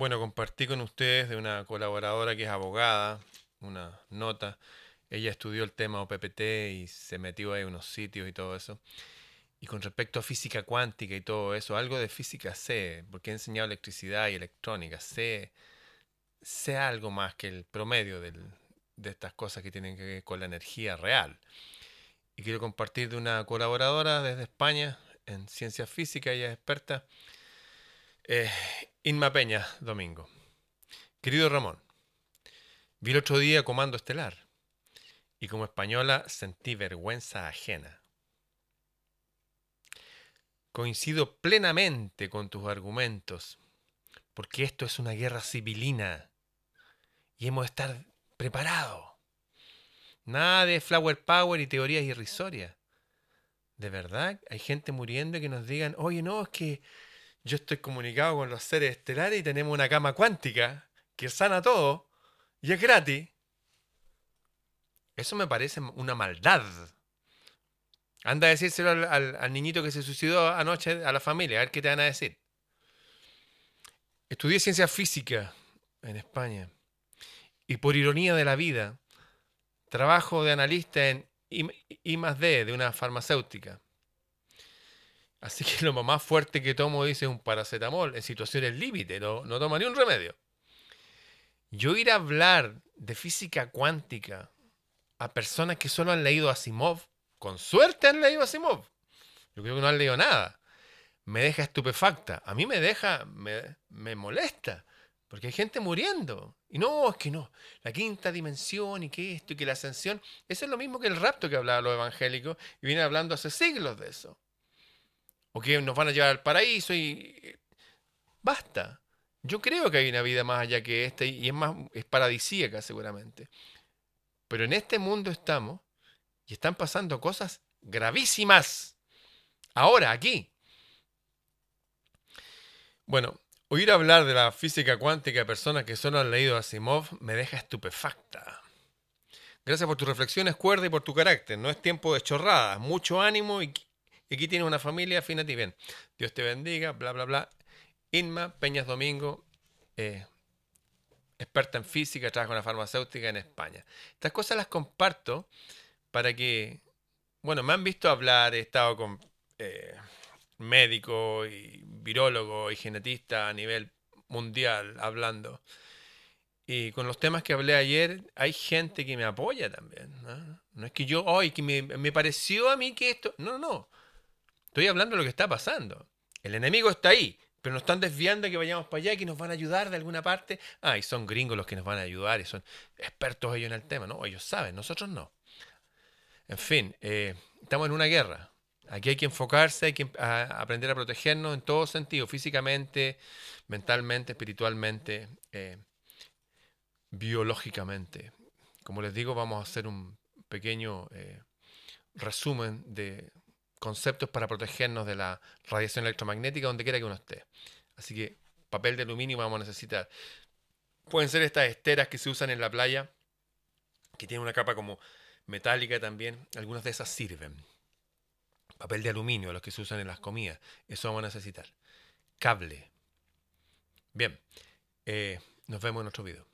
Bueno, compartí con ustedes de una colaboradora que es abogada, una nota. Ella estudió el tema OPPT y se metió ahí en unos sitios y todo eso. Y con respecto a física cuántica y todo eso, algo de física sé, porque he enseñado electricidad y electrónica, sé, sé algo más que el promedio de estas cosas que tienen que ver con la energía real. Y quiero compartir de una colaboradora desde España en ciencias físicas, ella es experta. Eh, Inma Peña, domingo. Querido Ramón, vi el otro día Comando Estelar y como española sentí vergüenza ajena. Coincido plenamente con tus argumentos, porque esto es una guerra civilina y hemos de estar preparados. Nada de flower power y teorías irrisorias. De verdad, hay gente muriendo y que nos digan, oye, no, es que yo estoy comunicado con los seres estelares y tenemos una cama cuántica que sana todo y es gratis. Eso me parece una maldad. Anda a decírselo al, niñito que se suicidó anoche a la familia, a ver qué te van a decir. Estudié ciencia física en España y por ironía de la vida, trabajo de analista en I, más D de una farmacéutica. Así que lo más fuerte que tomo dice un paracetamol en situaciones límite, no, no toma ni un remedio. Yo ir a hablar de física cuántica a personas que solo han leído Asimov, con suerte han leído Asimov. Yo creo que no han leído nada. Me deja estupefacta. A mí me deja, me, me molesta. Porque hay gente muriendo. Y no, es que no. La quinta dimensión y que esto y que la ascensión. Eso es lo mismo que el rapto que hablaban los evangélicos. Y vienen hablando hace siglos de eso o que nos van a llevar al paraíso y basta. Yo creo que hay una vida más allá que esta y es más es paradisíaca seguramente. Pero en este mundo estamos y están pasando cosas gravísimas. Ahora, aquí. Bueno, oír hablar de la física cuántica de personas que solo han leído Asimov me deja estupefacta. Gracias por tus reflexiones, cuerda y por tu carácter. No es tiempo de chorradas. Mucho ánimo y y aquí tienes una familia, fíjate bien. Dios te bendiga, bla, bla, bla. Inma Peñas Domingo, eh, experta en física, trabaja en una farmacéutica en España. Estas cosas las comparto para que, bueno, me han visto hablar, he estado con eh, médicos y virólogos y genetistas a nivel mundial hablando. Y con los temas que hablé ayer, hay gente que me apoya también. No, es que yo, hoy, que me, me, pareció a mí que esto. No, no. Estoy hablando de lo que está pasando. El enemigo está ahí, pero nos están desviando a que vayamos para allá, que nos van a ayudar de alguna parte. Ah, y son gringos los que nos van a ayudar y son expertos ellos en el tema, ¿no? Ellos saben, nosotros no. En fin, eh, estamos en una guerra. Aquí hay que enfocarse, hay que aprender a protegernos en todo sentido, físicamente, mentalmente, espiritualmente, eh, biológicamente. Como les digo, vamos a hacer un pequeño eh, resumen de conceptos para protegernos de la radiación electromagnética donde quiera que uno esté. Así que papel de aluminio vamos a necesitar. Pueden ser estas esteras que se usan en la playa, que tienen una capa como metálica también. Algunas de esas sirven. Papel de aluminio, los que se usan en las comidas. Eso vamos a necesitar. Cable. Bien. Eh, nos vemos en otro video.